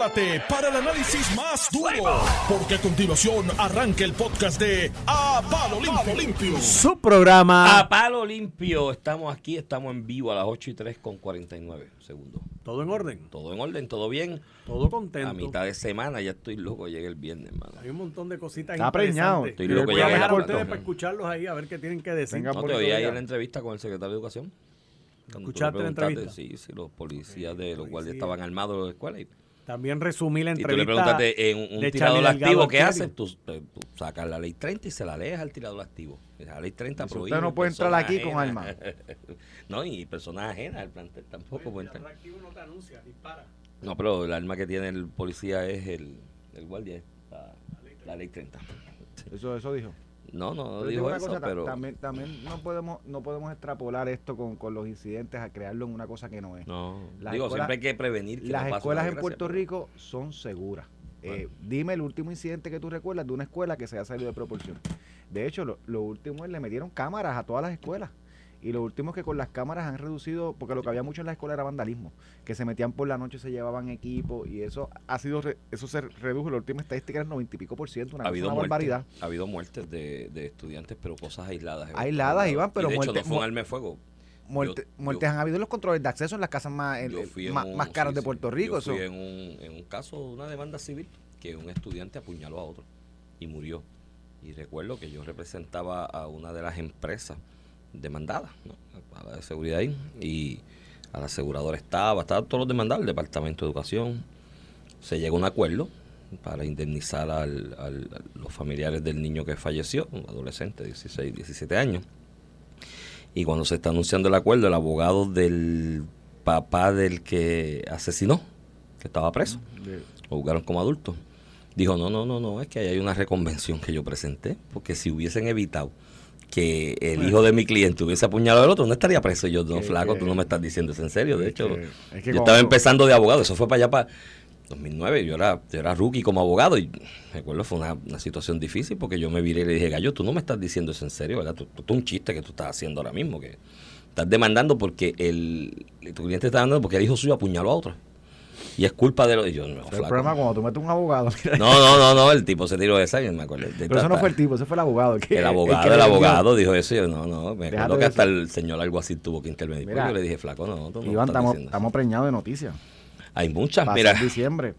prepárate para el análisis más duro, porque a continuación arranca el podcast de A Palo Limpio. Limpio. Su programa. A palo limpio, estamos aquí, estamos en vivo a las 8 y 3 con 49 segundos. Todo en orden. Todo en orden, todo bien. Todo contento. A mitad de semana ya estoy loco, llega el viernes, hermano. Hay un montón de cositas Está preñado. Estoy loco, voy ya a dejar ustedes para escucharlos ahí, a ver qué tienen que decir. Venga, ¿No por te oí ahí en la entrevista con el secretario de Educación? Cuando ¿Escuchaste la entrevista? Sí, sí, los policías de los guardias policía. estaban armados de la escuela. Y, También resumí la y tú entrevista. le preguntaste en un, un de tirador activo, ¿qué haces? Tú, eh, tú sacas la ley 30 y se la lees al tirador activo. La ley 30 Dice, prohíbe usted no puede entrar aquí con ajenas. no, y personas ajenas al plantel tampoco pueden entrar. no te anuncia, dispara. No, pero el arma que tiene el policía es el, el guardia, es la, la ley 30. Eso, eso dijo. No, no, digo eso, cosa, pero... también, también no podemos no podemos extrapolar esto con, con los incidentes a crearlo en una cosa que no es. No, Las digo, escuelas- siempre hay que prevenir que Las no escuelas en Puerto pero- Rico son seguras. Eh, dime el último incidente que tú recuerdas de una escuela que se ha salido de proporción. De hecho, lo, lo último es le metieron cámaras a todas las escuelas. Y lo último es que con las cámaras han reducido, porque lo que había mucho en la escuela era vandalismo, que se metían por la noche, se llevaban equipos y eso ha sido, re- eso se redujo, la última estadística era el 90 y pico por ciento, una, ha cosa, habido una barbaridad. ha habido muertes de, de estudiantes, pero cosas aisladas. Aisladas, otros Iván, pero y de hecho, no fue un arma de fuego. Muerte- yo- muertes han habido en los controles de acceso en las casas más, el- más, un- más caras sí, de. Puerto Rico. Yo fui eso. en un, en un caso una demanda civil que un estudiante apuñaló a otro y murió. Y recuerdo que yo representaba a una de las empresas demandadas, ¿no? a la seguridad ahí, y a la aseguradora estaba, estaban todos los demandados, el Departamento de Educación. Se llegó a un acuerdo para indemnizar al- al- a los familiares del niño que falleció, un adolescente de 16, 17 años. Y cuando se está anunciando el acuerdo, el abogado del papá del que asesinó, que estaba preso, lo juzgaron como adulto, dijo, no, no, no, no, es que ahí hay una reconvención que yo presenté, porque si hubiesen evitado que el hijo de mi cliente hubiese apuñalado al otro, no estaría preso. Y yo, no, flaco, tú no me estás diciendo eso en serio. De hecho, que- es que yo estaba empezando de abogado, eso fue para allá, para 2009, yo era, yo era rookie como abogado y recuerdo fue una, una situación difícil porque yo me viré y le dije, gallo, tú no me estás diciendo eso en serio, ¿verdad? Tú, tú- tú un chiste que tú estás haciendo ahora mismo, que estás demandando porque el, tu cliente está demandando porque el hijo suyo apuñaló a otro. Y es culpa de lo y yo, no, el problema cuando tú metes un abogado. mira. No, no, no, no, el tipo se tiró esa y me acuerdo. Pero eso no fue el tipo, ese fue el abogado. que- El abogado, el, abogado dijo eso y yo, no, no, me acuerdo que hasta el señor algo así tuvo que intervenir. Mira, Porque yo le dije, flaco, no, tú no Iván, estamos, diciendo eso". estamos preñados de noticias. Hay muchas, mira, ser diciembre.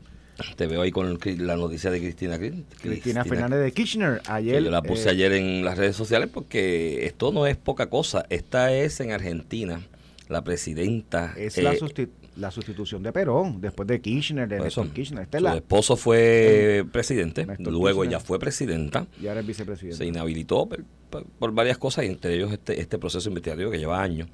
te veo ahí con el- la noticia de Cristina. Cri- Cristina Fernández de Kirchner, ayer. yo la puse eh, ayer en las redes sociales porque esto no es poca cosa. Esta es en Argentina, la presidenta. Es eh, la, susti- la sustitución de Perón, después de Kirchner, de Néstor Kirchner. Esta es su la- esposo fue presidente, Néstor luego Kirchner. ella fue presidenta. y ahora es vicepresidente. se inhabilitó por, por- por varias cosas, y entre ellos este, este proceso investigativo que lleva años.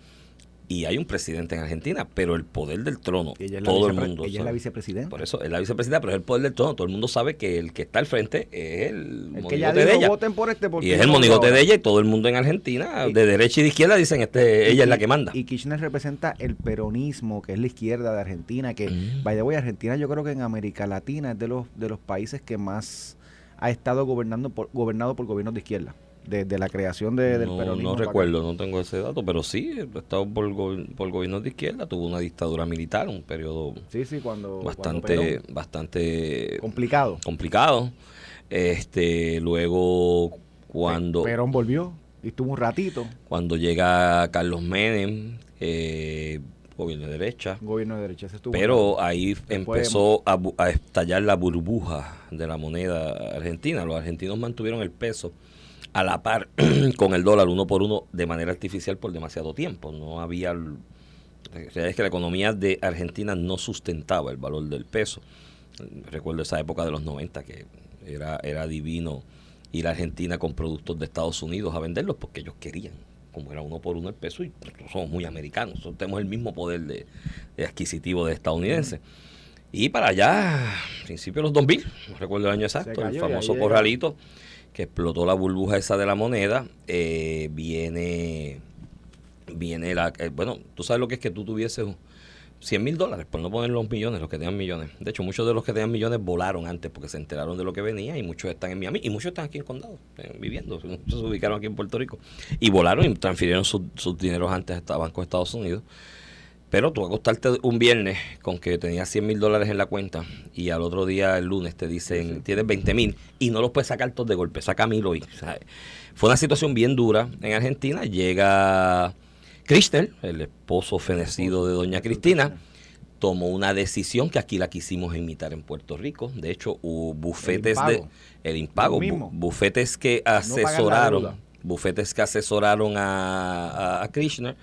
Y hay un presidente en Argentina, pero el poder del trono, ella todo el mundo ella es la sabe. vicepresidenta. Por eso es la vicepresidenta, pero es el poder del trono. Todo el mundo sabe que el que está al frente es el, que ella monigote de ella. voten por este porque Y es el monigote de ahora". ella y todo el mundo en Argentina, Y- de derecha y de izquierda, dicen este ella es la que manda. Y Kirchner representa el peronismo, que es la izquierda de Argentina, que, Mm. by the way, Argentina yo creo que en América Latina es de los, de los países que más ha estado gobernando por, gobernado por gobiernos de izquierda, desde la creación de- del no, peronismo. no acá. recuerdo, no tengo ese dato, pero sí, ha estado por, por gobiernos de izquierda, tuvo una dictadura militar, un periodo Sí, sí, cuando... cuando bastante, Perón. bastante complicado. complicado. Este, luego cuando, Perón volvió y estuvo un ratito, cuando llega Carlos Menem, eh, gobierno de derecha, gobierno de derecha. ese estuvo pero ahí empezó a estallar la burbuja de la moneda argentina. Los argentinos mantuvieron el peso a la par con el dólar uno por uno de manera artificial por demasiado tiempo. No había... La realidad es que la economía de Argentina no sustentaba el valor del peso. Recuerdo esa época de los 90 que era, era divino ir a Argentina con productos de Estados Unidos a venderlos porque ellos querían, como era uno por uno el peso, y nosotros somos muy americanos, nosotros tenemos el mismo poder de, de adquisitivo de estadounidense. Y para allá, principios de los 2000, no recuerdo el año exacto, cayó el famoso llega. Que explotó la burbuja esa de la moneda, eh, viene, viene la, eh, bueno, tú sabes lo que es que tú tuvieses 100 mil dólares, por no poner los millones, los que tenían millones. De hecho, muchos de los que tenían millones volaron antes porque se enteraron de lo que venía y muchos están en Miami y muchos están aquí en Condado, eh, viviendo. Se ubicaron aquí en Puerto Rico y volaron y transfirieron sus, sus dineros antes a bancos de Estados Unidos. Pero tú acostarte un viernes con que tenías 100 mil dólares en la cuenta y al otro día, el lunes, te dicen tienes 20 mil y no los puedes sacar todos de golpe, saca mil hoy. Fue una situación bien dura en Argentina. Llega Christel, el esposo fenecido de doña Cristina, tomó una decisión que aquí la quisimos imitar en Puerto Rico. De hecho, hubo bufetes de el impago, bu- bufetes que asesoraron, bufetes que asesoraron a, a, a Krishna, eh,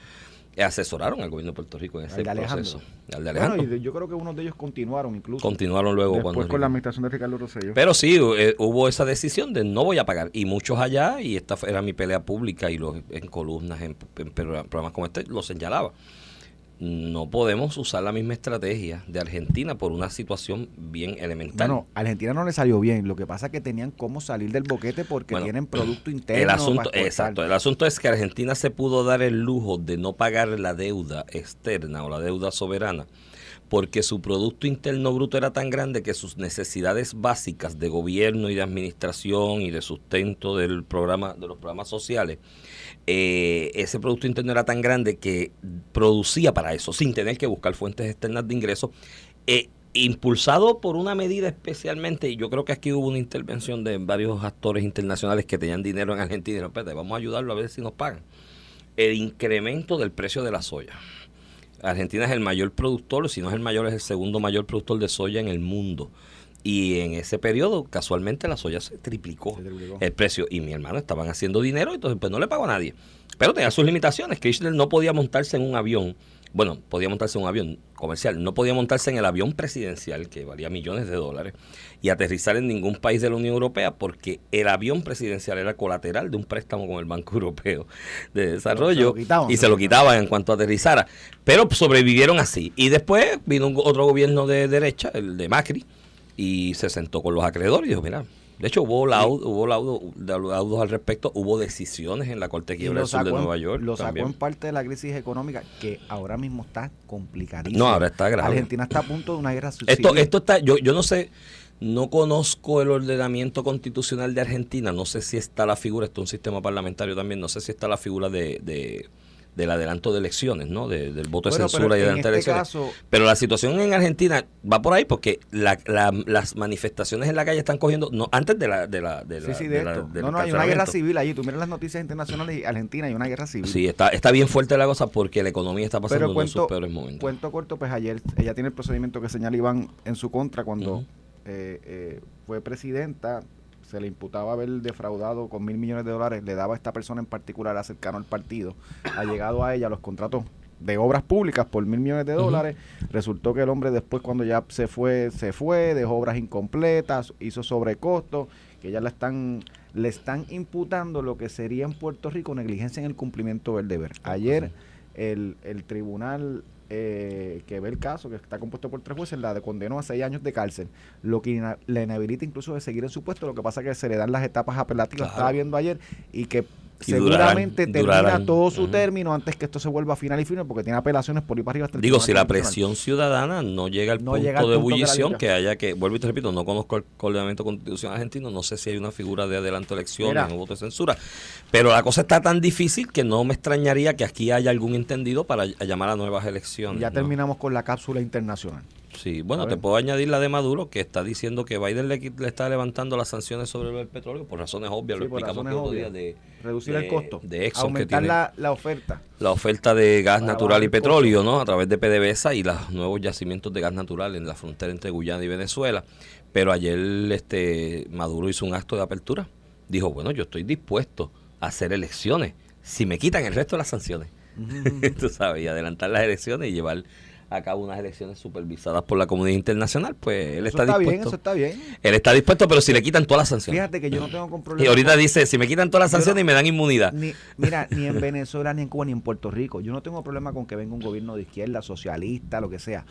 asesoraron al gobierno de Puerto Rico en ese Al de Alejandro. proceso. Al de Bueno, Alejandro. y de- yo creo que unos de ellos continuaron incluso. Continuaron luego Después cuando con la administración de Ricardo Rosselló. pero sí, eh, hubo esa decisión de no voy a pagar. Y muchos allá, y esta fue- era mi pelea pública, y los, en columnas, en, en programas como este, lo señalaba. No podemos usar la misma estrategia de Argentina por una situación bien elemental. Bueno, a Argentina no le salió bien. Lo que pasa es que tenían cómo salir del boquete porque Bueno, tienen producto interno. el asunto, exacto, el asunto es que Argentina se pudo dar el lujo de no pagar la deuda externa o la deuda soberana porque su Producto Interno Bruto era tan grande que sus necesidades básicas de gobierno y de administración y de sustento del programa, de los programas sociales, eh, ese Producto Interno era tan grande que producía para eso, sin tener que buscar fuentes externas de ingresos. Eh, impulsado por una medida especialmente, y yo creo que aquí hubo una intervención de varios actores internacionales que tenían dinero en Argentina y dijeron, "Espérate, vamos a ayudarlo a ver si nos pagan. El incremento del precio de la soya. Argentina es el mayor productor, si no es el mayor, es el segundo mayor productor de soya en el mundo. Y en ese periodo, casualmente, la soya se triplicó, Se triplicó. el precio. Y mi hermano estaban haciendo dinero, entonces pues no le pagó a nadie. Pero tenía sus limitaciones. Kirchner no podía montarse en un avión. Bueno, podía montarse en un avión comercial. No podía montarse en el avión presidencial, que valía millones de dólares, y aterrizar en ningún país de la Unión Europea, porque el avión presidencial era colateral de un préstamo con el Banco Europeo de Desarrollo. Se quitaban, y se se lo quitaban en cuanto aterrizara. Pero sobrevivieron así. Y después vino un- otro gobierno de derecha, el de Macri, y se sentó con los acreedores y dijo, mira, de hecho hubo, laudo, hubo laudo- laudos al respecto, hubo decisiones en la Corte Quiebra del Sur de Nueva York. lo sacó también. en parte de la crisis económica que ahora mismo está complicadísima. No, ahora está grave. Argentina está a punto de una guerra civil. Esto, esto está, yo, yo no sé, no conozco el ordenamiento constitucional de Argentina, no sé si está la figura, esto es un sistema parlamentario también, no sé si está la figura de, de- del adelanto de elecciones, ¿no? De- del voto de censura y adelanto de este elecciones. caso, Pero la situación en Argentina va por ahí porque la- la- las manifestaciones en la calle están cogiendo, no antes de la... De la, de sí, la- sí, de de la- del No, no, hay una guerra civil allí. Tú miras las noticias internacionales y Argentina hay una guerra civil. Sí, está, está bien fuerte la cosa porque la economía está pasando de sus peores momentos. cuento corto, pues ayer ella tiene el procedimiento que señala Iván en su contra cuando eh, eh, fue presidenta, se le imputaba haber defraudado con mil millones de dólares, le daba a esta persona en particular a cercano al partido, ha llegado a ella los contratos de obras públicas por mil millones de dólares, resultó que el hombre después cuando ya se fue, se fue, dejó obras incompletas, hizo sobrecostos, que ya la están, le están imputando lo que sería en Puerto Rico negligencia en el cumplimiento del deber. Ayer el, el tribunal eh, que ve el caso, que está compuesto por tres jueces, la de- condenó a seis años de cárcel, lo que ina- le inhabilita incluso de seguir en su puesto, lo que pasa es que se le dan las etapas apelativas, Claro. estaba viendo ayer, y que Y durarán- seguramente termina todo su término antes que esto se vuelva final y firme, porque tiene apelaciones por ir para arriba hasta el Digo, si la presión ciudadana no llega al No punto llega al de punto ebullición, que haya que, vuelvo y te repito, no conozco el ordenamiento constitucional argentino, no sé si hay una figura de adelanto de elecciones o voto de censura, pero la cosa está tan difícil que no me extrañaría que aquí haya algún entendido para ll- llamar a nuevas elecciones. Ya ¿no? terminamos con la cápsula internacional. Sí, bueno, te puedo añadir la de Maduro, que está diciendo que Biden le, está levantando las sanciones sobre el petróleo por razones obvias, Sí, lo explicamos el otro día, de Reducir de- el costo, de Exxon, que aumentar tiene- la, la oferta. la oferta de gas Para natural y costo. petróleo, ¿no? A través de PDVSA y los nuevos yacimientos de gas natural en la frontera entre Guyana y Venezuela. Pero ayer este Maduro hizo un acto de apertura. Dijo, bueno, yo estoy dispuesto a hacer elecciones si me quitan el resto de las sanciones. Tú sabes, y adelantar las elecciones y llevar a cabo unas elecciones supervisadas por la comunidad internacional, pues él Eso está, está bien, dispuesto. eso está bien. Él está dispuesto, pero si le quitan todas las sanciones. Fíjate que yo no tengo con y problema ahorita dice, si me quitan todas las sanciones y me dan inmunidad. Ni, mira, ni en Venezuela, ni en Cuba, ni en Puerto Rico. Yo no tengo problema con que venga un gobierno de izquierda, socialista, lo que sea.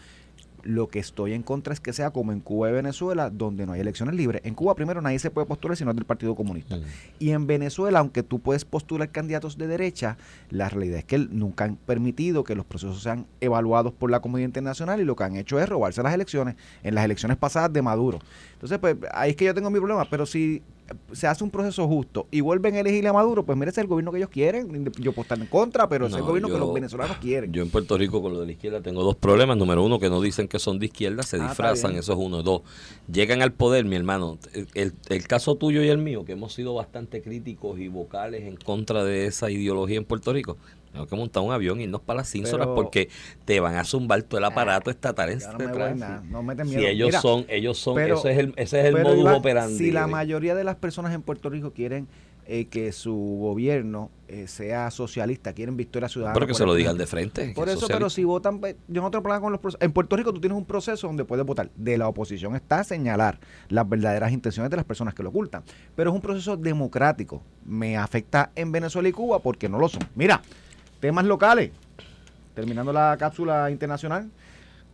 Lo que estoy en contra es que sea como en Cuba y Venezuela, donde no hay elecciones libres. En Cuba, primero, nadie se puede postular si no es del Partido Comunista. Y en Venezuela, aunque tú puedes postular candidatos de derecha, la realidad es que nunca han permitido que los procesos sean evaluados por la comunidad internacional y lo que han hecho es robarse las elecciones, en las elecciones pasadas de Maduro. Entonces, pues ahí es que yo tengo mi problema, pero si se hace un proceso justo y vuelven a elegir a Maduro, pues mire, ese es el gobierno que ellos quieren. Yo puedo estar en contra, pero ese es el No, gobierno que los venezolanos quieren. Yo en Puerto Rico con lo de la izquierda tengo dos problemas. Número uno, que no dicen que son de izquierda, se Ah, disfrazan, eso es uno. Dos, llegan al poder, mi hermano. El, el caso tuyo y el mío, que hemos sido bastante críticos y vocales en contra de esa ideología en Puerto Rico, tenemos que montar un avión y irnos para las cínsoras porque te van a zumbar todo el aparato estatal en no me nada, no meten Si miedo. ellos Mira, son, ellos son, pero- ese es el, ese es el modus Iván, operandi. Si la mayoría de las personas en Puerto Rico quieren eh, que su gobierno eh, sea socialista, quieren victoria ciudadana. pero que se lo digan de frente. Por eso, socialista. pero si votan, pues, yo no tengo problema con los procesos. En Puerto Rico tú tienes un proceso donde puedes votar. De la oposición está a señalar las verdaderas intenciones de las personas que lo ocultan. Pero es un proceso democrático. Me afecta en Venezuela y Cuba porque no lo son. Mira, temas locales. Terminando la cápsula internacional.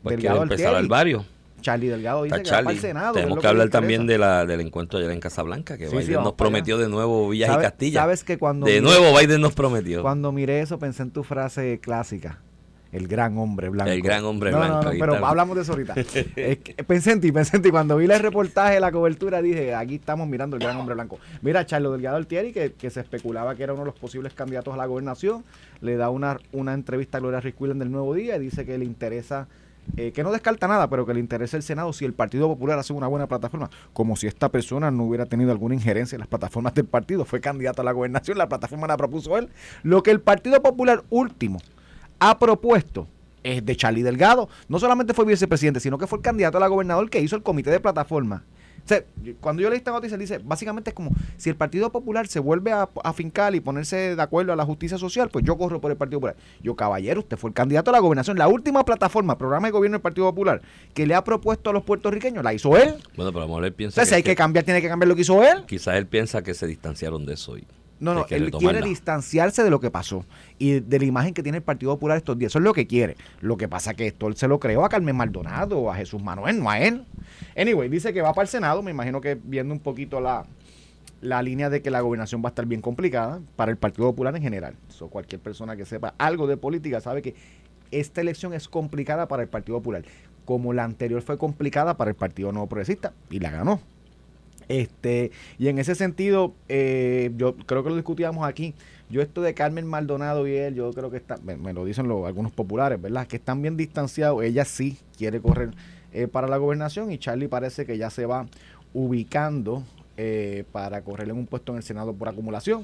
Pues quiere Delgado empezar al barrio. Charlie Delgado dice Está que va Charlie. el Senado. Tenemos que hablar también de la, del encuentro ayer en Casablanca, que Sí, Biden nos prometió de nuevo Villas ¿Sabe- y Castilla. Sabes que cuando de miré- nuevo Biden nos prometió. Cuando miré eso pensé en tu frase clásica. El gran hombre blanco. El gran hombre No, no, blanco, no, ahí pero hablamos de eso ahorita. Pensé en ti, pensé en ti. Cuando vi el reportaje, la cobertura, dije, aquí estamos mirando el gran hombre blanco. Mira, Charlo Delgado Altieri, que, que se especulaba que era uno de los posibles candidatos a la gobernación, le da una, una entrevista a Gloria Risquillen del Nuevo Día y dice que le interesa, eh, que no descarta nada, pero que le interesa el Senado si el Partido Popular hace una buena plataforma. Como si esta persona no hubiera tenido alguna injerencia en las plataformas del partido. Fue candidato a la gobernación, la plataforma la propuso él. Lo que el Partido Popular último ha propuesto es de Charlie Delgado. No solamente fue vicepresidente, sino que fue el candidato a la gobernador que hizo el comité de plataforma. O sea, cuando yo leí esta noticia, dice, básicamente es como si el Partido Popular se vuelve a, a fincar y ponerse de acuerdo a la justicia social, pues yo corro por el Partido Popular. Yo, caballero, usted fue el candidato a la gobernación. La última plataforma, programa de gobierno del Partido Popular, que le ha propuesto a los puertorriqueños, la hizo él. Bueno, pero a lo mejor él O piensa sea, si hay que cambiar, tiene que cambiar lo que hizo él. quizás él piensa que se distanciaron de eso. Y No, no, él retomarla. quiere distanciarse de lo que pasó y de la imagen que tiene el Partido Popular estos días. Eso es lo que quiere. Lo que pasa que esto él se lo creó a Carmen Maldonado o a Jesús Manuel, no a él. Anyway, dice que va para el Senado, me imagino que viendo un poquito la, la línea de que la gobernación va a estar bien complicada para el Partido Popular en general. So, cualquier persona que sepa algo de política sabe que esta elección es complicada para el Partido Popular, como la anterior fue complicada para el Partido Nuevo Progresista y la ganó. Este, y en ese sentido, eh, yo creo que lo discutíamos aquí. Yo esto de Carmen Maldonado y él, yo creo que está, me, lo dicen los, algunos populares, ¿verdad? Que están bien distanciados. Ella sí quiere correr eh, para la gobernación y Charlie parece que ya se va ubicando eh, para correr en un puesto en el Senado por acumulación.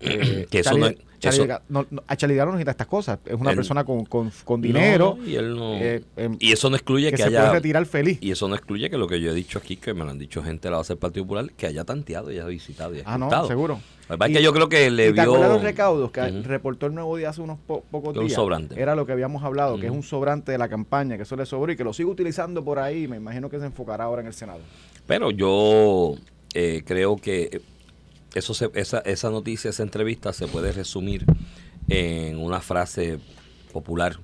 Eh, Que eso Charlie- no Charlie eso- Delgado- no, no, a Charlie Delgado no necesita estas cosas. Es una Él- persona con, con, con dinero. Y él eh, em, y eso no excluye que, que, se haya. puede retirar feliz. Y eso no excluye que lo que yo he dicho aquí, que me lo han dicho gente de la base del Partido Popular, que haya tanteado y haya visitado y haya Ah, no, seguro. Que es yo creo que le ¿Y vio. acuerdas los recaudos que Ujú. reportó el Nuevo Día hace unos po- pocos Que un días? sobrante. Era lo que habíamos hablado, que es un sobrante de la campaña, que eso le sobró y que lo sigue utilizando por ahí. Me imagino que se enfocará ahora en el Senado. Pero yo eh, creo que eso se- esa, esa noticia, esa entrevista se puede resumir en una frase popular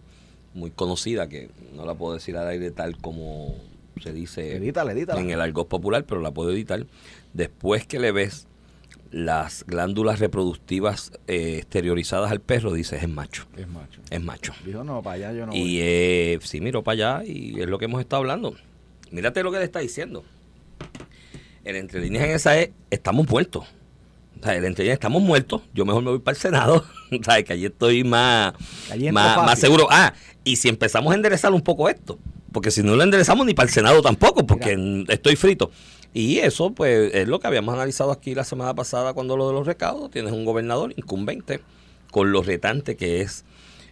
muy conocida, que no la puedo decir al aire tal como se dice Edítala, edítala. en el argot popular, pero la puedo editar. Después que le ves las glándulas reproductivas eh, exteriorizadas al perro, dices, es macho, Es macho. es macho. Dijo, no, para allá yo no Y voy. eh, sí, miro para allá y es lo que hemos estado hablando. Mírate lo que le está diciendo. El entre líneas en esa es, estamos muertos. O sea, el entre líneas, estamos muertos. Yo mejor me voy para el Senado. Sea, que allí estoy más, más, más seguro. Ah, y si empezamos a enderezar un poco esto, porque si no lo enderezamos ni para el Senado tampoco, porque estoy frito. Y eso, pues, es lo que habíamos analizado aquí la semana pasada cuando lo de los recaudos. Tienes un gobernador incumbente con lo retante que es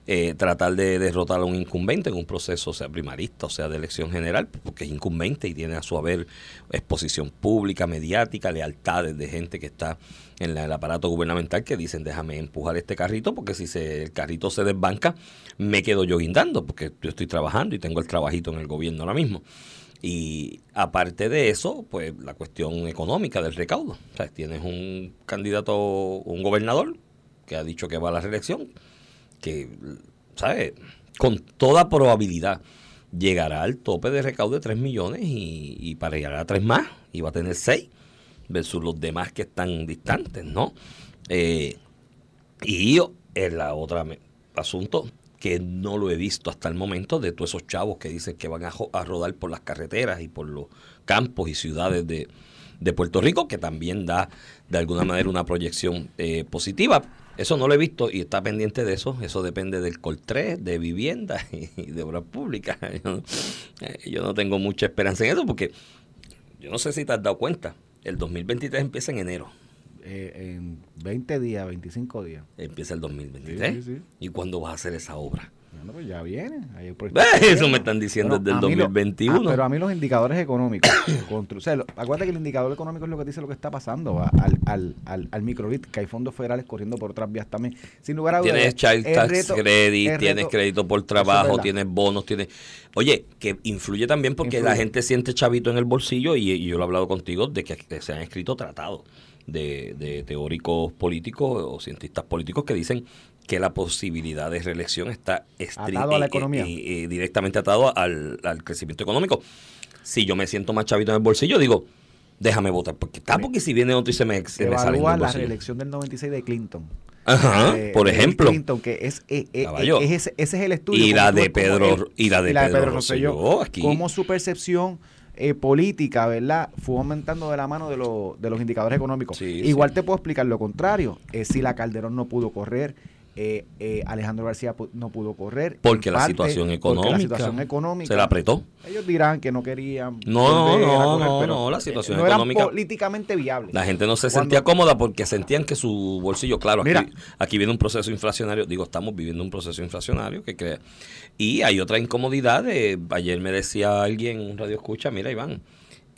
eh, tratar de derrotar a un incumbente en un proceso, sea, primarista, o sea, de elección general, porque es incumbente y tiene a su haber exposición pública, mediática, lealtades de gente que está en la- el aparato gubernamental que dicen, déjame empujar este carrito, porque si se, el carrito se desbanca, me quedo yo guindando, porque yo estoy trabajando y tengo el trabajito en el gobierno ahora mismo. Y aparte de eso, pues la cuestión económica del recaudo. Tienes un candidato, un gobernador que ha dicho que va a la reelección, que, ¿sabes? Con toda probabilidad llegará al tope de recaudo de 3 millones y, y para llegar a 3 más, y va a tener 6 versus los demás que están distantes, ¿no? Eh, y el la otra asunto que no lo he visto hasta el momento de todos esos chavos que dicen que van a rodar por las carreteras y por los campos y ciudades de, de Puerto Rico, que también da de alguna manera una proyección eh, positiva. Eso no lo he visto y está pendiente de eso. Eso depende del COL3, de vivienda y de obras públicas. Yo no, eh, yo no tengo mucha esperanza en eso porque yo no sé si te has dado cuenta. El 2023 empieza en enero. Eh, en 20 días, 25 días. Empieza el 2023. Sí, sí, sí. ¿Y cuándo vas a hacer esa obra? Bueno, pues ya viene. Eso me están diciendo Bueno, desde el a mí lo- 2021. ah, pero a mí los indicadores económicos. constru- o sea, lo- acuérdate que el indicador económico es lo que dice lo que está pasando al, al, al, al microbit, que hay fondos federales corriendo por otras vías también. Sin lugar a dudas. Tienes child tax reto- credit, tienes crédito por es trabajo, tienes bonos, tienes... Oye, que influye también porque la gente siente chavito en el bolsillo y, y yo lo he hablado contigo de que se han escrito tratados de, de teóricos políticos o cientistas políticos que dicen que la posibilidad de reelección está Atado a la eh, eh, economía. eh, eh, directamente atado al, al crecimiento económico. Si yo me siento más chavito en el bolsillo, digo, déjame votar. Porque, ah, porque si viene otro y se me, se me sale del la reelección del 96 de Clinton. Ajá, Eh, por ejemplo. Clinton, que es, eh, eh, Caballo. es ese, ese es el estudio. Y la de Pedro- y la de Pedro Rosselló, Rosselló, aquí. Cómo su percepción eh, política, ¿verdad? Fue aumentando de la mano de, lo- de los indicadores económicos. Sí, Igual sí. te puedo explicar lo contrario. Eh, si la Calderón no pudo correr, eh, eh, Alejandro García no pudo correr. Porque la parte situación porque económica. la situación económica. Se la apretó. Ellos dirán que no querían. No, no, correr, no, pero, no, la eh, situación no eran económica- políticamente viable. La gente no se Cuando- sentía cómoda porque sentían que su bolsillo, claro, aquí, Mira. aquí viene un proceso inflacionario, digo, estamos viviendo un proceso inflacionario que crea. Y hay otra incomodidad, de, ayer me decía alguien en un radio escucha, mira Iván,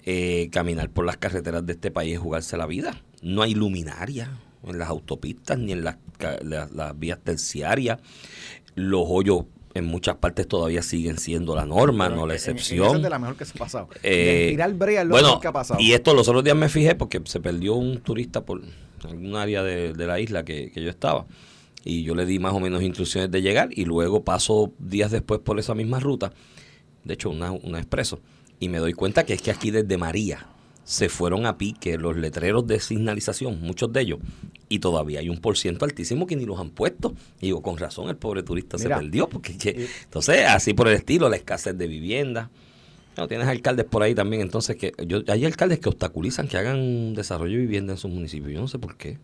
eh, caminar por las carreteras de este país es jugarse la vida. No hay luminaria en las autopistas ni en las, ca- la- las vías terciarias. Los hoyos en muchas partes todavía siguen siendo la norma, Pero no la en- en- en excepción. esa es de la mejor que se ha pasado. Eh, tirar brea es lo bueno, que ha pasado. y esto los otros días me fijé porque se perdió un turista por algún área de, de la isla que, que yo estaba. Y yo le di más o menos instrucciones de llegar y luego paso días después por esa misma ruta, de hecho una, una expreso, y me doy cuenta que es que aquí desde María se fueron a pique los letreros de señalización, muchos de ellos, y todavía hay un por ciento altísimo que ni los han puesto. Y digo, con razón el pobre turista Mira, se perdió, porque que- entonces así por el estilo, la escasez de vivienda. No, tienes alcaldes por ahí también, entonces que yo, hay alcaldes que obstaculizan que hagan desarrollo de vivienda en sus municipios. Yo no sé por qué.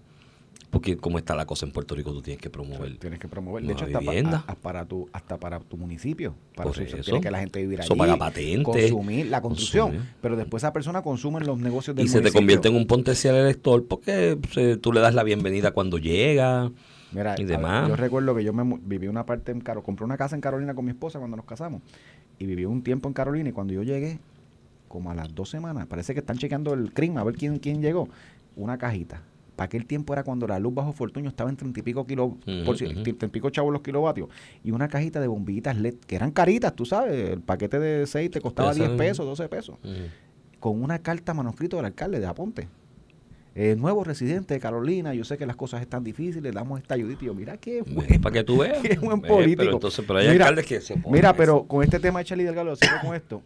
Porque como está la cosa en Puerto Rico, tú tienes que promover. Tienes que promover. De hecho, hasta, vivienda. a- para tu, hasta para tu municipio. Para su- tiene que la gente vivir allí. paga patente, Consumir la construcción. consumir. Pero después esa persona consume en los negocios del Y se te convierte en un potencial elector porque pues, tú le das la bienvenida cuando llega. Mira, y demás. yo recuerdo que yo me viví una parte en Carolina, compré una casa en Carolina con mi esposa cuando nos casamos y viví un tiempo en Carolina y cuando yo llegué, como a las dos semanas, parece que están chequeando el crimen a ver quién, quién llegó, una cajita. Para aquel tiempo era cuando la luz bajo Fortuño estaba en treinta y pico kilos, Ujú, por treinta y pico chavos los kilovatios, y una cajita de bombillitas LED, que eran caritas, tú sabes, el paquete de 6 te costaba Ustedes 10 saben. pesos, 12 pesos, con una carta manuscrito del alcalde de Aponte. Eh, nuevo residente de Carolina, yo sé que las cosas están difíciles, le damos esta ayudita y yo, mira qué bueno. para que tú veas. Qué buen Ve, político. Pero, entonces, pero hay Mira, alcaldes que se oponen Mira, pero eso. con este tema de Charlie Delgado, sigo con esto.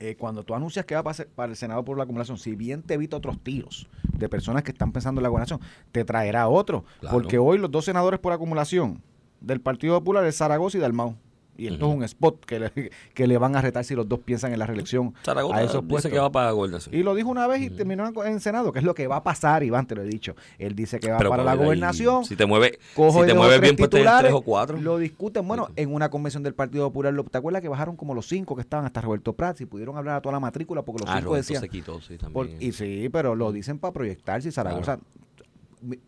Eh, cuando tú anuncias que va para, el Senado por la acumulación, si bien te evita otros tiros de personas que están pensando en la gobernación, te traerá otro. Claro. Porque hoy los dos senadores por acumulación del Partido Popular es Zaragoza y Dalmau. Y esto es un spot que le, que le van a retar si los dos piensan en la reelección Zaragoza a esos dice puestos. que va para gobernación. Y lo dijo una vez y terminó en, en Senado, que es lo que va a pasar, Iván, te lo he dicho. Él dice que va Pero para la ahí, gobernación. Si te mueve, Cojo si te bien, pues tres o cuatro. Lo discuten, bueno, en una convención del Partido Popular, ¿te acuerdas que bajaron como los cinco que estaban hasta Roberto Prats y pudieron hablar a toda la matrícula porque los ah, cinco Roberto decían... se quitó, sí, también. por- y sí, pero lo dicen para proyectarse Zaragoza...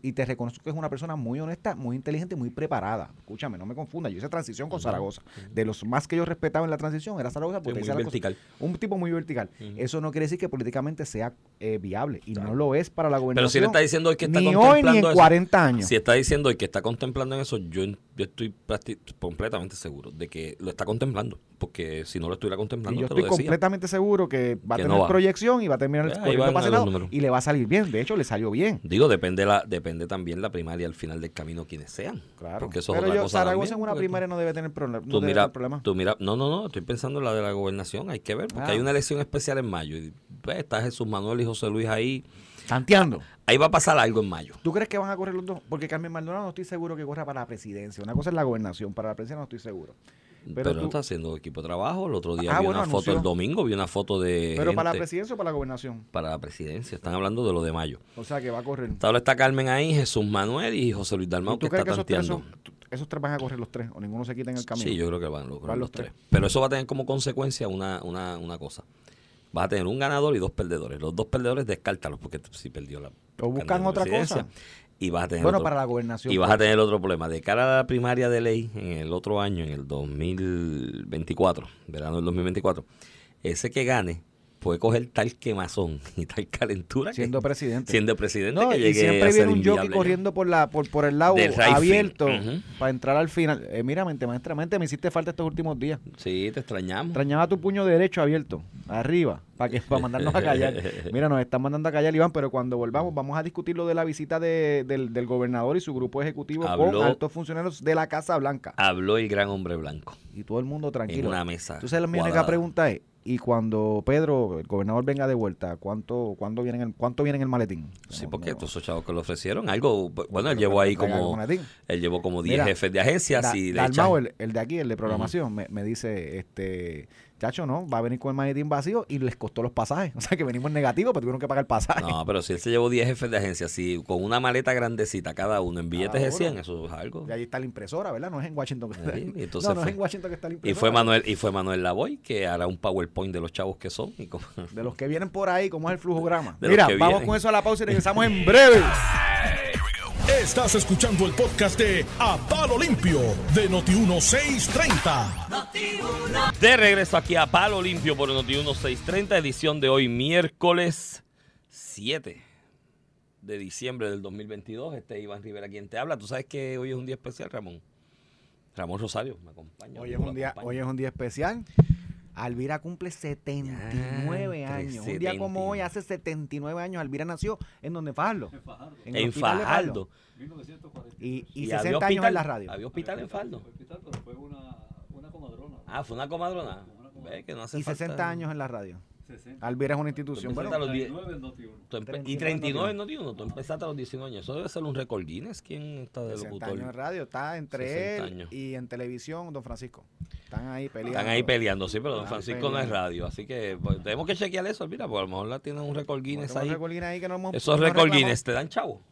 Y te reconozco que es una persona muy honesta, muy inteligente, muy preparada. Escúchame, no me confunda. Yo hice transición con Zaragoza. De los más que yo respetaba en la transición era Zaragoza Sí, porque muy las cosas- vertical. un tipo muy vertical. Eso no quiere decir que políticamente sea eh, viable. Y Claro. no lo es para la gobernación. Pero si le está diciendo hoy que está ni hoy contemplando ni en eso, 40 años. Si está diciendo hoy que está contemplando en eso, yo, yo estoy completamente seguro de que lo está contemplando. Porque si no lo estuviera contemplando, Y yo te estoy decía. completamente seguro que va a Que tener no va. proyección y va a terminar los Senado y le va a salir bien. De hecho, le salió bien. Digo, depende la depende también la primaria al final del camino quienes sean. Claro. Porque eso es otra yo, cosa Zaragoza también, en una primaria no debe tener, proble- no Tú debe mira, tener problema. tú mira, no, no, no, estoy pensando en la de la gobernación, hay que ver, porque Ah. hay una elección especial en mayo. Y, pues, está Jesús Manuel y José Luis ahí. Tanteando. Ahí va a pasar algo en mayo. ¿Tú crees que van a correr los dos? Porque Carmen Maldonado no estoy seguro que corra para la presidencia. Una cosa es la gobernación, para la presidencia no estoy seguro. Pero, Pero no tú- está haciendo equipo de trabajo. El otro día Ah, vi bueno, una foto, el domingo vi una foto de Pero para la presidencia o para la gobernación. para la presidencia. Están hablando de lo de mayo. O sea, que va a correr. Está Carmen ahí, Jesús Manuel y José Luis ¿Y Dalmau que tú crees está que esos tres, tanteando. son, tú- esos tres van a correr los tres? ¿O ninguno se quita en el camino? Sí, yo creo que van, los, Van los los tres. tres. Pero eso va a tener como consecuencia una, una, una cosa. Vas a tener un ganador y dos perdedores. Los dos perdedores descártalos porque si perdió la O buscan otra cosa. Y vas a tener Bueno, otro- para la gobernación. y vas a tener otro problema. De cara a la primaria de ley en el otro año, en el 2024, verano del 2024, ese que gane puede coger tal quemazón y tal calentura que- siendo presidente. siendo presidente No, que y siempre a viene un jockey corriendo por la por, por el lado abierto para entrar al final. Eh, mira, mente maestramente, me hiciste falta estos últimos días. Sí, te extrañamos. Extrañaba tu puño derecho abierto, arriba, para que para mandarnos a callar. Mira, nos están mandando a callar, Iván, pero cuando volvamos vamos a discutir lo de la visita de- del, del gobernador y su grupo ejecutivo Habló- con altos funcionarios de la Casa Blanca. Habló el gran hombre blanco Y todo el mundo en tranquilo. una mesa. Tú sabes, mi única pregunta es, ¿y cuando Pedro, el gobernador, venga de vuelta, cuánto, cuándo viene en el, cuánto viene en el maletín? Sí, No, porque no. esos chavos que le ofrecieron algo, bueno, él llevó ahí como, él llevó como 10 Mira, jefes de agencias Da- y le Dalmau, echan- el, el de aquí, el de programación, me, me dice, este, chacho, no, va a venir con el maletín vacío y les costó los pasajes. O sea, que venimos en negativo, pero tuvieron que pagar el pasaje. No, pero si él se llevó 10 jefes de agencia, si con una maleta grandecita cada uno en billetes de uno. 100, eso es algo. Y ahí está la impresora, ¿verdad? No es en Washington que está. Sí, y entonces no, no fue- es en Washington que está la Y impresora. fue Manuel y fue Manuel Lavoy que hará un PowerPoint de los chavos que son y como- De los que vienen por ahí, ¿cómo es el flujograma? Mira, vamos vienen. con eso a la pausa y regresamos en breve. Estás escuchando el podcast de A Palo Limpio de Noti1630. De regreso aquí a Palo Limpio por Noti 1630, edición de hoy miércoles 7 de diciembre del 2022. Este es Iván Rivera quien te habla. Tú sabes que hoy es un día especial, Ramón. Ramón Rosario me acompaña. Hoy es, un día, acompaña. hoy es un día especial. Alvira cumple 79 Ya, años. Un día como 70. hoy, hace 79 años, Alvira nació en donde Fajardo. En En, el hospital de Fajardo. Y, y, había 60 años hospital- en la radio. Había hospital en Faldo. fue una, una comadrona. Ah, fue una comadrona. Ve que no hace Y falta- 60 años en la radio. 60. Alvira es una institución. Bueno, a los 10. 39 en Noti uno. tú empe- 39 y 39 no no tiene uno. Tú empezaste a los 19 años. Eso debe ser un récord Guinness. ¿Quién está de 60 locutor? años en radio. Está entre 60 él años. y en televisión, don Francisco. Están ahí peleando. Están ahí peleando, sí, pero Don Francisco no es radio. Así que pues, tenemos que chequear eso. Mira, pues a lo mejor la tienen un récord Guinness ahí. récord Guinness ahí que no hemos- Esos no récord reclamamos. Guinness te dan chavo.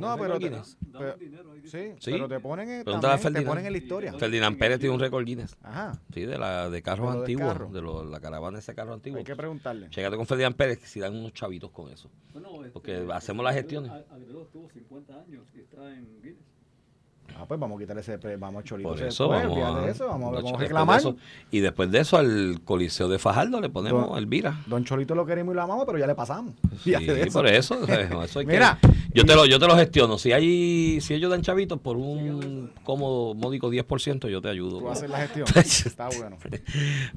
No, el pero te- Pero- dinero ahí. Sí, Sí. pero te ponen, en- Pregúntale a también, te Ferdinand. ponen en la historia. Ferdinand Pérez tiene un récord Guinness. Ajá. Sí, de la de carros De antiguos, carro. de lo- la caravana de ese carro antiguo. Hay que preguntarle. Chécate con Ferdinand Pérez que si dan unos chavitos con eso. Bueno, este, Porque hacemos las gestiones. Ag- Agrelo tuvo 50 años y está en Guinness. Ah, pues vamos a quitarle ese pre- vamos a Cholito. Por ese eso después, vamos a, eso, vamos, a- de reclamar. eso- y después de eso al Coliseo de Fajardo le ponemos Don- Elvira. Don Cholito lo queremos y lo amamos, pero ya le pasamos. Sí, eso. por eso. o sea, eso hay que- Mira, yo, te lo, yo te lo gestiono. Si hay si ellos dan chavitos por un cómodo, módico 10%, yo te ayudo. Tú haces la gestión. Está bueno.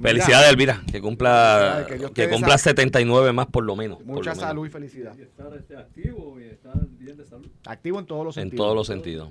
Felicidades, Elvira. Que cumpla, que que cumpla sa- 79 más por lo menos. Mucha lo menos. salud y felicidad. Y estar este, activo y estar bien de salud. Activo en todos los En sentidos. todos los sentidos.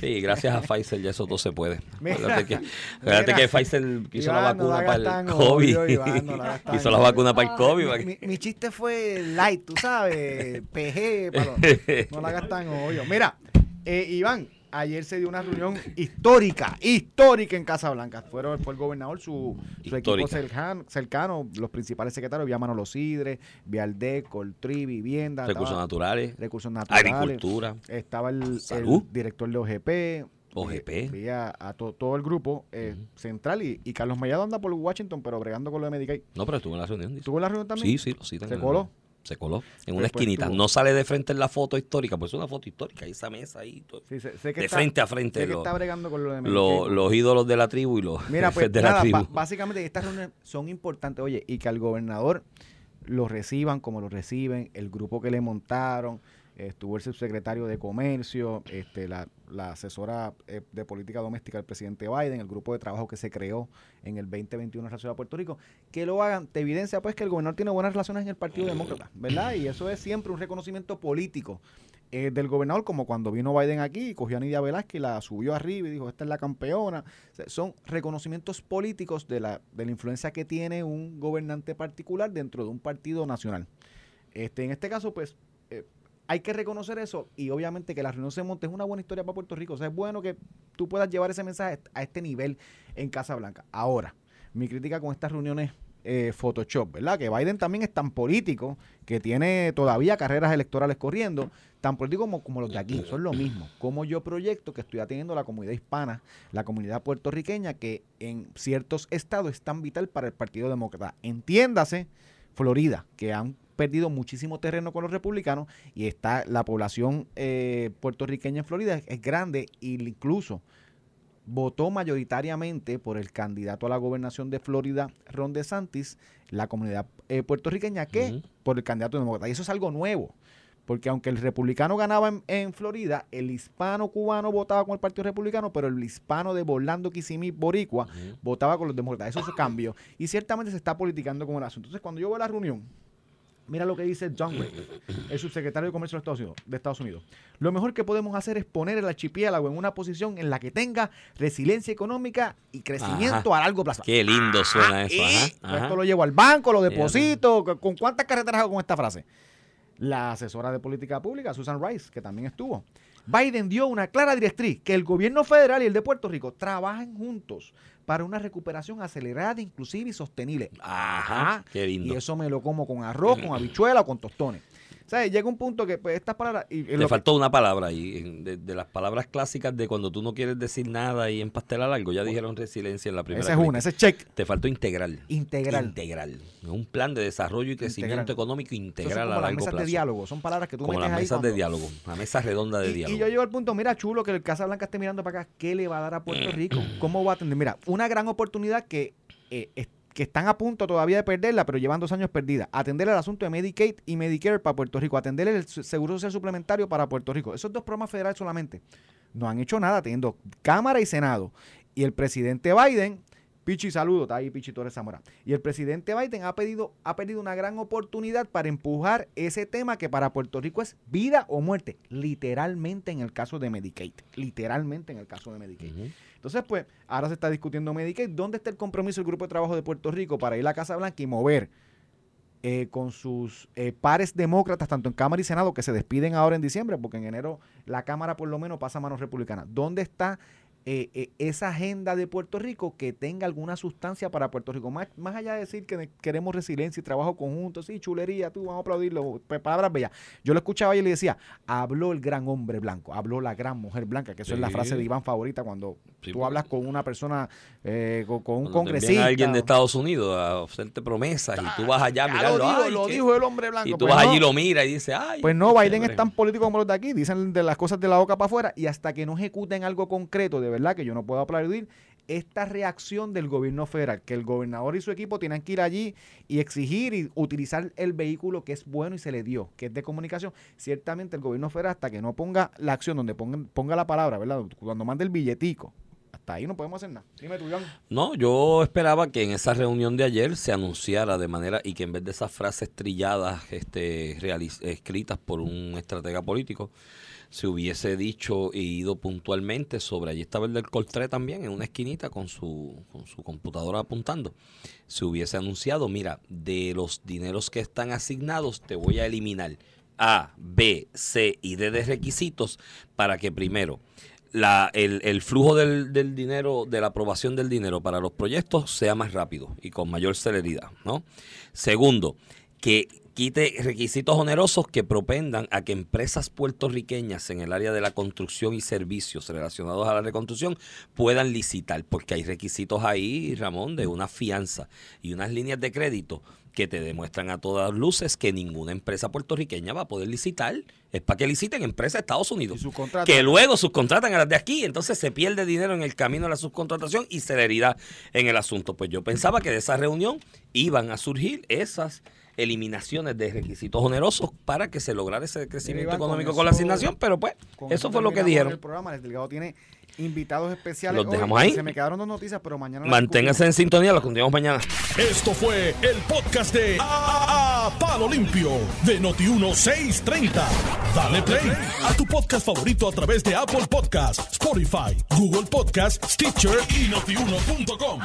Sí, gracias a Pfizer ya eso todo se puede. Mira, Acuérdate que, acuérdate mira. que Pfizer hizo la Iván, no vacuna la para el COVID. obvio, Iván, no la hizo la vacuna para el COVID. Mi, mi chiste fue light, tú sabes, PG, palo. no la hagas tan obvio. Mira, eh, Iván, ayer se dio una reunión histórica, histórica en Casablanca. Fueron, fue el gobernador, su, su equipo cercano, cercano, los principales secretarios, vía Manolo Sidre, vía Alde, Coltri, Vivienda, Recursos estaba- naturales, recursos naturales, agricultura, estaba el, director de OGP, OGP. vi a, a to- todo el grupo eh, central y, y Carlos Mellado anda por Washington, pero bregando con lo de Medicaid. No, pero estuvo en la reunión. dice. ¿Estuvo en la reunión también? Sí, sí, citan ¿Se coló? Se coló. En una Después esquinita. No sale de frente en la foto histórica, pues es una foto histórica. Esa mesa ahí. todo. Sí, sé, sé que de está- frente a sé frente. que Los, está bregando con lo de los- los ídolos de la tribu y los Mira, pues de la nada, tribu. ba- básicamente estas reuniones son importantes, oye, y que al gobernador lo reciban como lo reciben, el grupo que le montaron, estuvo el subsecretario de Comercio, este, la, la asesora eh, de política doméstica del presidente Biden, el grupo de trabajo que se creó en el 2021 en la ciudad de Puerto Rico, que lo hagan, te evidencia pues que el gobernador tiene buenas relaciones en el Partido Demócrata, ¿verdad? Y eso es siempre un reconocimiento político eh, del gobernador, como cuando vino Biden aquí cogió a Nidia Velázquez la subió arriba y dijo, esta es la campeona. Son reconocimientos políticos de la, de la influencia que tiene un gobernante particular dentro de un partido nacional. Este, en este caso, pues, eh, hay que reconocer eso y obviamente que la reunión se monte es una buena historia para Puerto Rico. O sea, es bueno que tú puedas llevar ese mensaje a este nivel en Casa Blanca. Ahora, mi crítica con estas reuniones eh, Photoshop, ¿verdad? Que Biden también es tan político, que tiene todavía carreras electorales corriendo, tan político como, como los de aquí, son lo mismo. Como yo proyecto que estoy atendiendo la comunidad hispana, la comunidad puertorriqueña, que en ciertos estados es tan vital para el Partido Demócrata. Entiéndase, Florida, que han perdido muchísimo terreno con los republicanos y está la población eh, puertorriqueña en Florida es, grande e incluso votó mayoritariamente por el candidato a la gobernación de Florida, Ron DeSantis, la comunidad eh, puertorriqueña, que por el candidato demócrata. Y eso es algo nuevo, porque aunque el republicano ganaba en, Florida, el hispano cubano votaba con el Partido Republicano, pero el hispano de Orlando, Kissimmee, Boricua, votaba con los demócratas. Eso se cambió. Y ciertamente se está politicando con el asunto. Entonces, cuando yo veo la reunión, Mira lo que dice John Wayne, el subsecretario de Comercio de Estados, Unidos, Lo mejor que podemos hacer es poner el archipiélago en una posición en la que tenga resiliencia económica y crecimiento a largo plazo. Qué lindo suena eso. Pues esto lo llevo al banco, lo deposito. ¿Con cuántas carreteras hago con esta frase? La asesora de política pública, Susan Rice, que también estuvo. Biden dio una clara directriz que el gobierno federal y el de Puerto Rico trabajen juntos para una recuperación acelerada, inclusive y sostenible. Ajá, qué lindo. Y eso me lo como con arroz, con habichuela o con tostones. ¿Sabes? Llega un punto que pues, estas palabras... Y, Le faltó una palabra ahí, de, las palabras clásicas de cuando tú no quieres decir nada y empastelar algo. Ya dijeron resiliencia en la primera. Esa es una, ese es check. Te faltó integral. Integral. Integral. Un plan de desarrollo y crecimiento económico integral son a largo mesas de diálogo, son palabras que tú como metes las mesas de diálogo, la mesa redonda de diálogo. Y yo llego al punto, mira, chulo, que el Casa Blanca esté mirando para acá, ¿qué le va a dar a Puerto Rico? ¿Cómo va a atender? Mira, una gran oportunidad que eh, que están a punto todavía de perderla, pero llevan dos años perdida. Atender el asunto de Medicaid y Medicare para Puerto Rico. Atender el Seguro Social Suplementario para Puerto Rico. Esos dos programas federales solamente no han hecho nada, teniendo Cámara y Senado. Y el presidente Biden, Pichi saludo, está ahí Pichi Torres Zamora. Y el presidente Biden ha, pedido, ha perdido una gran oportunidad para empujar ese tema que para Puerto Rico es vida o muerte, literalmente en el caso de Medicaid. Literalmente en el caso de Medicaid. Entonces, pues, ahora se está discutiendo Medicaid. ¿Dónde está el compromiso del Grupo de Trabajo de Puerto Rico para ir a Casa Blanca y mover eh, con sus eh, pares demócratas, tanto en Cámara y Senado, que se despiden ahora en diciembre, porque en enero la Cámara por lo menos pasa a manos republicanas? ¿Dónde está eh, eh, esa agenda de Puerto Rico que tenga alguna sustancia para Puerto Rico. Más, más allá de decir que queremos resiliencia y trabajo conjunto, sí, chulería, tú vamos a aplaudirlo, palabras bellas. Yo lo escuchaba y le decía, habló el gran hombre blanco, habló la gran mujer blanca, que eso es la frase de Iván favorita cuando tú pues. hablas con una persona, eh, con, un congresista. alguien de Estados Unidos a hacerte promesas y tú vas allá a mirarlo. Lo, dijo, el hombre blanco. Y tú pues vas allí y lo miras y dices, ay. Pues no, Biden es tan político como los de aquí, dicen de las cosas de la boca para afuera y hasta que no ejecuten algo concreto de verdad que yo no puedo aplaudir esta reacción del gobierno federal, que el gobernador y su equipo tienen que ir allí y exigir y utilizar el vehículo que es bueno y se le dio, que es de comunicación. Ciertamente el gobierno federal, hasta que no ponga la acción donde ponga, ponga la palabra, ¿verdad? Cuando mande el billetico, hasta ahí no podemos hacer nada. Dime tú, No, yo esperaba que en esa reunión de ayer se anunciara de manera y que en vez de esas frases trilladas este, escritas por un estratega político, se hubiese dicho e ido puntualmente sobre, allí estaba el del Coltré también, en una esquinita con su, con su computadora apuntando, se hubiese anunciado, mira, de los dineros que están asignados te voy a eliminar A, B, C y D de requisitos para que primero la, el, el, flujo del, del, dinero, de la aprobación del dinero para los proyectos sea más rápido y con mayor celeridad, ¿no? Segundo, que quite requisitos onerosos que propendan a que empresas puertorriqueñas en el área de la construcción y servicios relacionados a la reconstrucción puedan licitar, porque hay requisitos ahí, Ramón, de una fianza y unas líneas de crédito que te demuestran a todas luces que ninguna empresa puertorriqueña va a poder licitar. Es para que liciten empresas de Estados Unidos. Que luego subcontratan a las de aquí. Entonces se pierde dinero en el camino de la subcontratación y celeridad en el asunto. Pues yo pensaba que de esa reunión iban a surgir esas eliminaciones de requisitos onerosos para que se lograra ese crecimiento económico con, la asignación, pero pues eso fue lo que dijeron. El programa, el delegado tiene invitados especiales. Los dejamos ahí. Se me quedaron dos noticias, pero mañana. Manténganse en sintonía, los continuamos mañana. Esto fue el podcast de a, Palo Limpio de Noti1630. Dale play a tu podcast favorito a través de Apple Podcasts, Spotify, Google Podcasts, Stitcher y Notiuno.com.